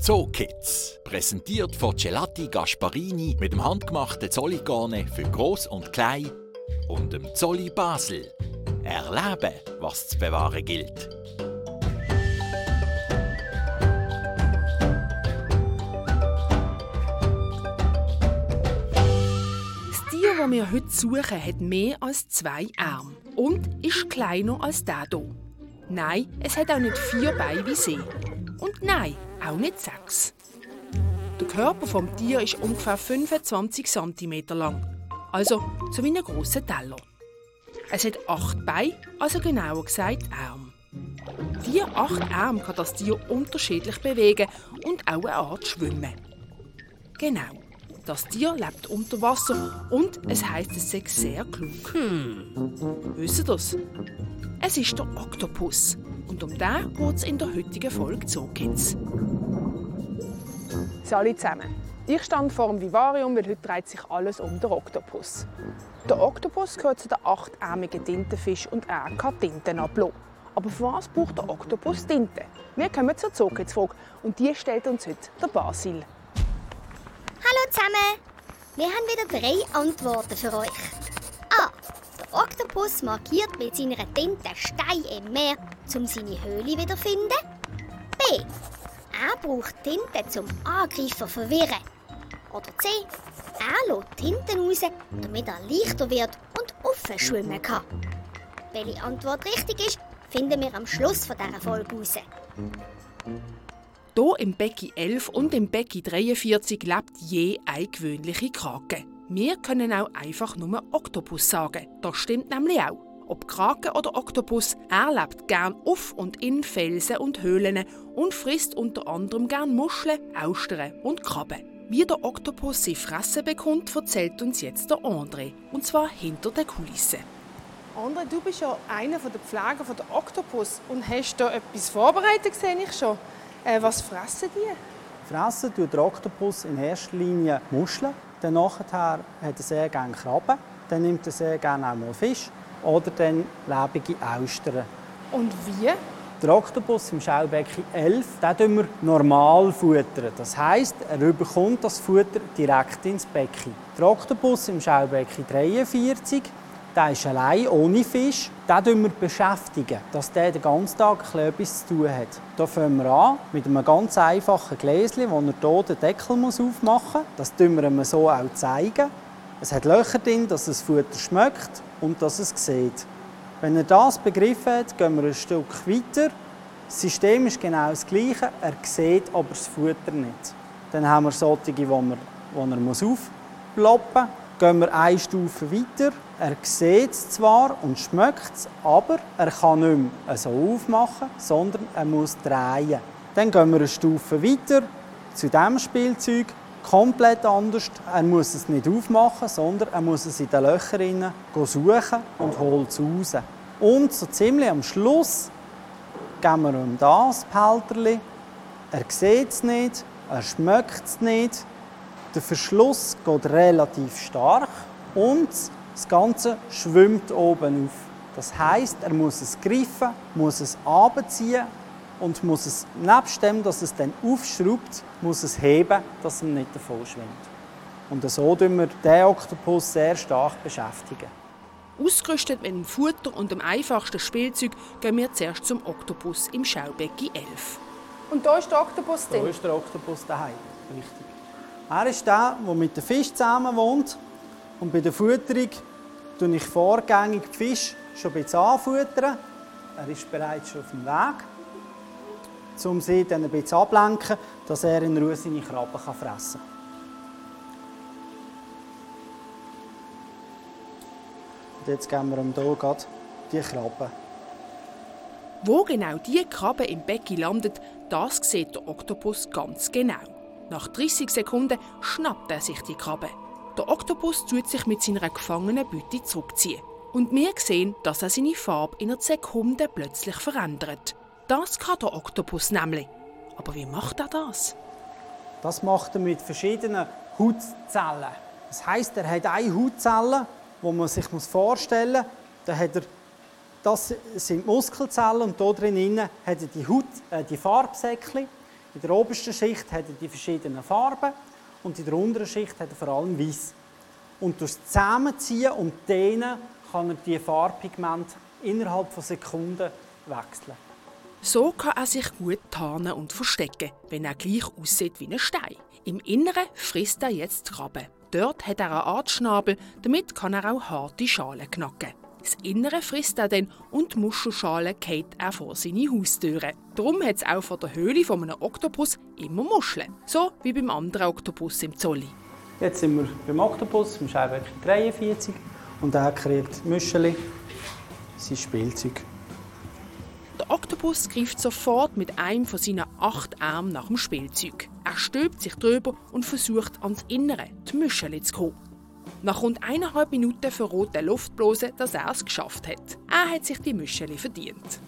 Zookids. Präsentiert von Gelati Gasparini mit dem handgemachten Zolligane für Groß und Klein und dem Zolli Basel. Erleben, was zu bewahren gilt. Das Tier, das wir heute suchen, hat mehr als zwei Arme und ist kleiner als der hier. Nein, es hat auch nicht vier Beine wie sie. Und nein, auch nicht sechs. Der Körper vom Tier ist ungefähr 25 cm lang, also so wie ein grosser Teller. Es hat acht Beine, also genauer gesagt Arme. Diese acht Arme kann das Tier unterschiedlich bewegen und auch eine Art schwimmen. Genau, das Tier lebt unter Wasser und es heißt, es sei sehr klug. Hm. Wisst ihr das? Es ist der Oktopus und um den geht es in der heutigen Folge Zookids. Hallo zusammen. Ich stand vor dem Vivarium, weil heute dreht sich alles um den Oktopus. Der Oktopus gehört zu den achtärmigen Tintenfisch und er kann Tinten ablassen. Aber für was braucht der Oktopus Tinte? Wir kommen zur Zookids-Frage und die stellt uns heute der Basil. Hallo zusammen! Wir haben wieder drei Antworten für euch. A. Der Oktopus markiert mit seiner Tinte Steine im Meer, um seine Höhle wiederzufinden. B. Er braucht Tinte zum Angreifer verwirren. Oder C. Er lässt Tinten raus, damit er leichter wird und offen schwimmen kann. Welche Antwort richtig ist, finden wir am Schluss von dieser Folge raus. Hier im Becken 11 und im Becken 43 lebt je eine gewöhnliche Krake. Wir können auch einfach nur Oktopus sagen. Das stimmt nämlich auch. Ob Krake oder Oktopus, er lebt gern auf und in Felsen und Höhlen und frisst unter anderem gern Muscheln, Austern und Krabben. Wie der Oktopus sie Fressen bekommt, erzählt uns jetzt der André. Und zwar hinter den Kulissen. André, du bist ja einer der Pfleger der Oktopus und hast da etwas vorbereitet, sehe ich schon. Äh, was fressen die? Fressen tut der Oktopus in erster Linie Muscheln. Dann nachher hat er sehr gerne Krabben. Dann nimmt er sehr gerne auch mal Fisch. Oder dann lebende Austern. Und wie? Der Oktopus im Schaubecken 11, den tun wir normal futtern. Das heisst, er bekommt das Futter direkt ins Becken. Der Oktopus im Schaubecken 43, der ist allein, ohne Fisch. Den wir beschäftigen, dass der den ganzen Tag etwas zu tun hat. Da fangen wir an mit einem ganz einfachen Gläschen, wo er hier den Deckel aufmachen muss. Das zeigen wir ihm so auch. Zeigen. Es hat Löcher drin, dass das Futter schmeckt und dass es sieht. Wenn er das begriffen hat, gehen wir ein Stück weiter. Das System ist genau das gleiche, er sieht aber das Futter nicht. Dann haben wir solche, die, er aufploppen muss. Gehen wir eine Stufe weiter. Er sieht es zwar und schmeckt es, aber er kann nicht mehr so aufmachen, sondern er muss drehen. Dann gehen wir eine Stufe weiter zu diesem Spielzeug. Komplett anders. Er muss es nicht aufmachen, sondern er muss es in den Löchern suchen und holt es raus. Und so ziemlich am Schluss geben wir ihm das Pelterli. Er sieht es nicht, er schmeckt es nicht. Der Verschluss geht relativ stark und das Ganze schwimmt oben auf. Das heißt, er muss es greifen, muss es abziehen und muss es, nebst dem, dass es dann aufschraubt, muss es heben, dass er nicht davon schwimmt. Und so beschäftigen wir den Oktopus sehr stark beschäftigen. Ausgerüstet mit dem Futter und dem einfachsten Spielzeug gehen wir zuerst zum Oktopus im Schaubecken 11. Und da ist der Oktopus drin? Da ist der Oktopus daheim, richtig. Er ist der, der mit dem Fisch zusammen wohnt. Und bei der Futterung tue ich vorgängig die Fisch schon ein bisschen anfuttern. Er ist bereits schon auf dem Weg, um sie dann ein bisschen ablenken, dass er in Ruhe seine Krabben fressen kann. Und jetzt geben wir ihm hier gerade die Krabben. Wo genau diese Krabbe im Becken landet, das sieht der Oktopus ganz genau. Nach 30 Sekunden schnappt er sich die Krabbe. Der Oktopus tut sich mit seiner gefangenen Beute zurückziehen. Und wir sehen, dass er seine Farbe in einer Sekunde plötzlich verändert. Das kann der Oktopus nämlich. Aber wie macht er das? Das macht er mit verschiedenen Hautzellen. Das heißt, er hat eine Hautzelle, wo man sich vorstellen muss. Da hat er, das sind Muskelzellen und da drin hat er die, Haut, äh, die Farbsäckchen. In der obersten Schicht hat er die verschiedenen Farben und in der unteren Schicht hat er vor allem Weiß. Und durch das Zusammenziehen und Dehnen kann er die Farbpigmente innerhalb von Sekunden wechseln. So kann er sich gut tarnen und verstecken, wenn er gleich aussieht wie ein Stein. Im Inneren frisst er jetzt Krabben. Dort hat er eine Art Schnabel, damit kann er auch harte Schalen knacken. Das Innere frisst er dann und die Muschelschalen geht er vor seine Haustüre. Darum hat es auch vor der Höhle von einem Oktopus immer Muscheln. So wie beim anderen Oktopus im Zolli. Jetzt sind wir beim Oktopus, im Schauwerk 43. Und er kriegt Müscheli, sein Spielzeug. Der Oktopus greift sofort mit einem von seinen acht Armen nach dem Spielzeug. Er stülpt sich drüber und versucht ans Innere, die Müscheli zu kommen. Nach rund eineinhalb Minuten verrät der Luftblase, dass er es geschafft hat. Er hat sich die Müscheli verdient.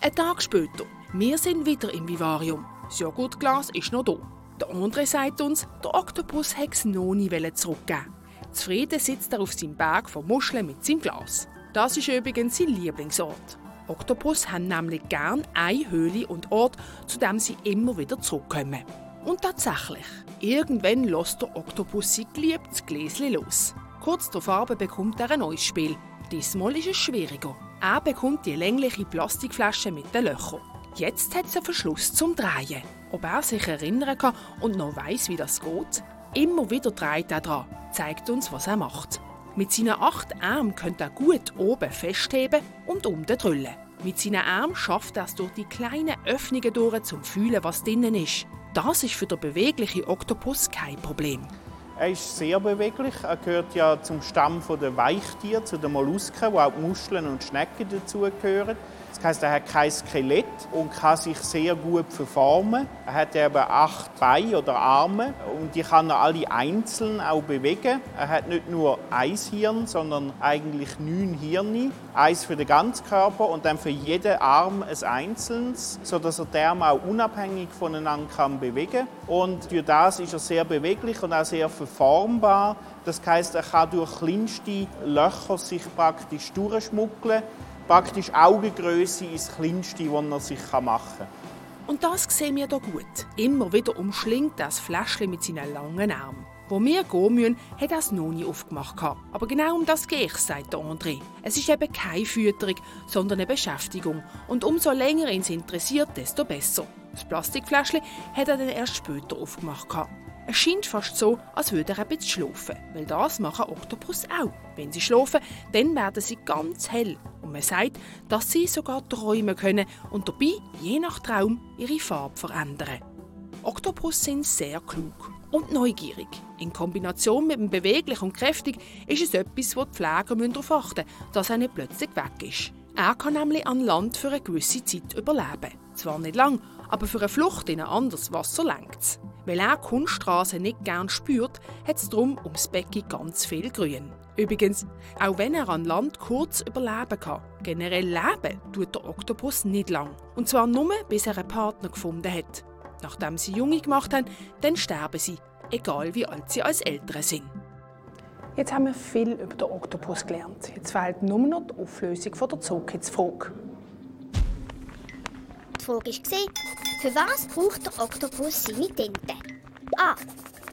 Ein Tag später, wir sind wieder im Vivarium. Das Joghurtglas ist noch da. Der andere sagt uns, der Oktopus hätte es noch nie zurückgeben Zufrieden sitzt er auf seinem Berg von Muscheln mit seinem Glas. Das ist übrigens sein Lieblingsort. Oktopus haben nämlich gern eine Höhle und Ort, zu dem sie immer wieder zurückkommen. Und tatsächlich, irgendwann lässt der Oktopus sein geliebtes Gläschen los. Kurz darauf bekommt er ein neues Spiel. Diesmal ist es schwieriger. Er bekommt die längliche Plastikflasche mit den Löchern. Jetzt hat es einen Verschluss zum Drehen. Ob er sich erinnern kann und noch weiß, wie das geht? Immer wieder dreht er dran, zeigt uns, was er macht. Mit seinen acht Armen könnte er gut oben festheben und unten drüllen. Mit seinen Armen schafft er es durch die kleinen Öffnungen durch, zum fühlen, was drinnen ist. Das ist für den beweglichen Oktopus kein Problem. Er ist sehr beweglich. Er gehört ja zum Stamm der Weichtiere, zu den Mollusken, wo auch Muscheln und Schnecken dazugehören. Das heisst, er hat kein Skelett und kann sich sehr gut verformen. Er hat eben acht Beine oder Arme und die kann er alle einzeln auch bewegen. Er hat nicht nur ein Hirn, sondern eigentlich neun Hirne. Eins für den ganzen Körper und dann für jeden Arm ein einzelnes, sodass er die Arme auch unabhängig voneinander kann bewegen Und durch das ist er sehr beweglich und auch sehr verformbar. Das heißt, er kann durch kleinste Löcher sich praktisch durchschmuggeln praktisch Augengröße ist das Kleinste, was er sich machen kann. Und das sehen wir hier gut. Immer wieder umschlingt das Fläschchen mit seinen langen Armen. Wo wir gehen müssen, hat er es noch nie aufgemacht. Aber genau um das gehe ich, sagt André. Es ist eben keine Fütterung, sondern eine Beschäftigung. Und umso länger ihn interessiert, desto besser. Das Plastikfläschchen hat er dann erst später aufgemacht. Es scheint fast so, als würde er ein bisschen schlafen, weil das machen Oktopus auch. Wenn sie schlafen, dann werden sie ganz hell und man sagt, dass sie sogar träumen können und dabei, je nach Traum, ihre Farbe verändern. Oktopus sind sehr klug und neugierig. In Kombination mit dem beweglich und kräftig ist es etwas, wo die Pfleger darauf achten müssen, dass er nicht plötzlich weg ist. Er kann nämlich an Land für eine gewisse Zeit überleben. Zwar nicht lang, aber für eine Flucht in ein anderes Wasser lenkt Weil er Kunststraße nicht gern spürt, hat es darum ums Becken ganz viel Grün. Übrigens, auch wenn er an Land kurz überleben kann, generell leben tut der Oktopus nicht lang. Und zwar nur, bis er einen Partner gefunden hat. Nachdem sie Junge gemacht haben, dann sterben sie, egal wie alt sie als Eltern sind. Jetzt haben wir viel über den Oktopus gelernt. Jetzt fehlt nur noch die Auflösung von der Zookids-Frage. Frage war, für was braucht der Oktopus seine Tinte? A.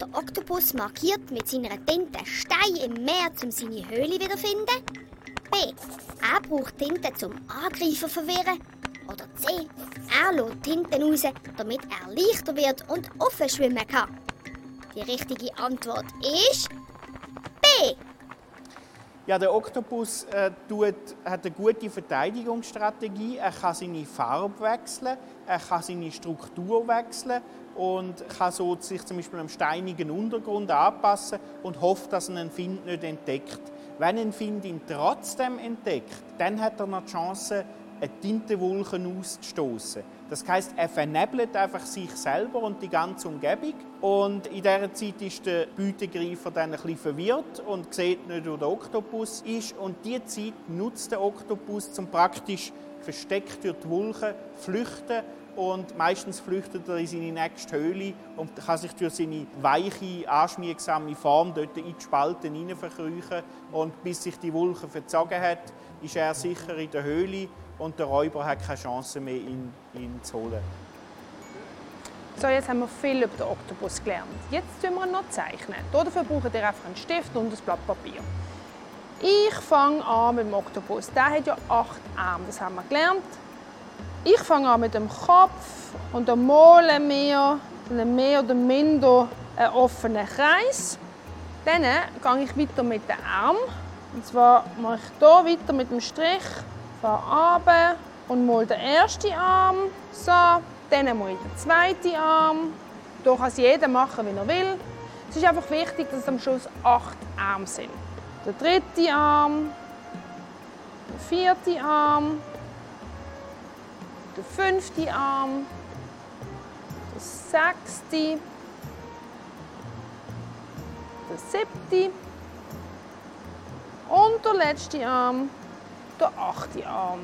Der Oktopus markiert mit seiner Tinte Steine im Meer, um seine Höhle wiederzufinden. B. Er braucht Tinte zum Angreifen verwirren. Oder C. Er lässt Tinten raus, damit er leichter wird und offen schwimmen kann. Die richtige Antwort ist B. Ja, der Oktopus äh, tut, hat eine gute Verteidigungsstrategie. Er kann seine Farbe wechseln, er kann seine Struktur wechseln und kann so sich zum Beispiel am steinigen Untergrund anpassen und hofft, dass er einen Find nicht entdeckt. Wenn ein Find ihn trotzdem entdeckt, dann hat er noch die Chance, eine Tintenwolke auszustoßen. Das heißt, er vernebelt einfach sich selber und die ganze Umgebung. Und in dieser Zeit ist der Beutegreifer dann ein bisschen verwirrt und sieht nicht, wo der Oktopus ist. Und diese Zeit nutzt der Oktopus, um praktisch versteckt durch die Wolken flüchten und meistens flüchtet er in seine nächste Höhle und kann sich durch seine weiche, anschmiegsame Form dort in die Spalten hinein verkriechen. Und bis sich die Wolke verzogen hat, ist er sicher in der Höhle und der Räuber hat keine Chance mehr, ihn, ihn zu holen. So, jetzt haben wir viel über den Oktopus gelernt. Jetzt zeichnen wir noch. Zeichnen. Dafür braucht ihr einfach einen Stift und ein Blatt Papier. Ich fange an mit dem Oktopus. Der hat ja acht Arme, das haben wir gelernt. Ich fange an mit dem Kopf und dann malen wir mehr oder minder einen offenen Kreis. Dann gehe ich weiter mit den Armen. Und zwar mache ich hier weiter mit dem Strich, fahre runter und mal den ersten Arm. So, dann mal den zweiten Arm. Hier kann es jeder machen, wie er will. Es ist einfach wichtig, dass es am Schluss acht Arme sind. Der dritte Arm, der vierte Arm, der fünfte Arm, der sechste, der siebte und der letzte Arm, der achte Arm.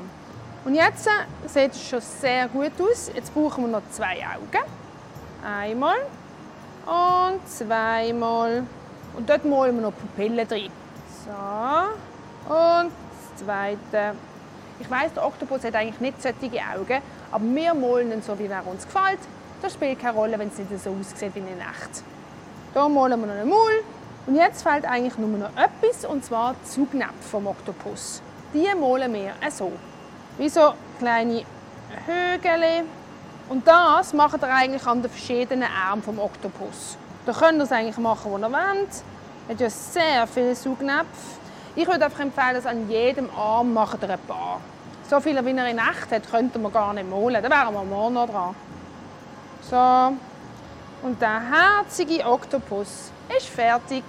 Und jetzt sieht es schon sehr gut aus. Jetzt brauchen wir noch zwei Augen. Einmal und zweimal. Und dort malen wir noch Pupillen drin. So. Und das zweite. Ich weiss, der Oktopus hat eigentlich nicht solche Augen, aber wir malen ihn so, wie er uns gefällt. Das spielt keine Rolle, wenn es nicht so aussieht wie in echt. Hier malen wir noch einen Maul. Und jetzt fehlt eigentlich nur noch etwas, und zwar die Zugnäpfe vom Oktopus. Die malen wir so. Wie so kleine Hügel. Und das macht ihr eigentlich an den verschiedenen Armen vom Oktopus. Da könnt ihr es eigentlich machen, wo ihr wollt. Er hat ja sehr viele Saugnäpfe. Ich würde einfach empfehlen, dass an jedem Arm macht ihr ein paar. So viele, wie er in echt hat, könnten wir gar nicht malen. Da wären wir morgen noch dran. So. Und der herzige Oktopus ist fertig.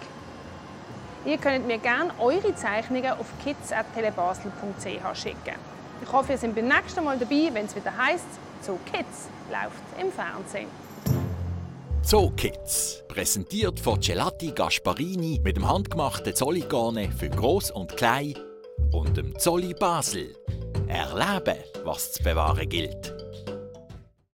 Ihr könnt mir gerne eure Zeichnungen auf kids.telebasel.ch schicken. Ich hoffe, ihr seid beim nächsten Mal dabei, wenn es wieder heißt, so Kids läuft im Fernsehen. Zoo Kids, präsentiert von Gelati Gasparini mit dem handgemachten Zolligane für Groß und Klein und dem Zolli Basel. Erleben, was zu bewahren gilt.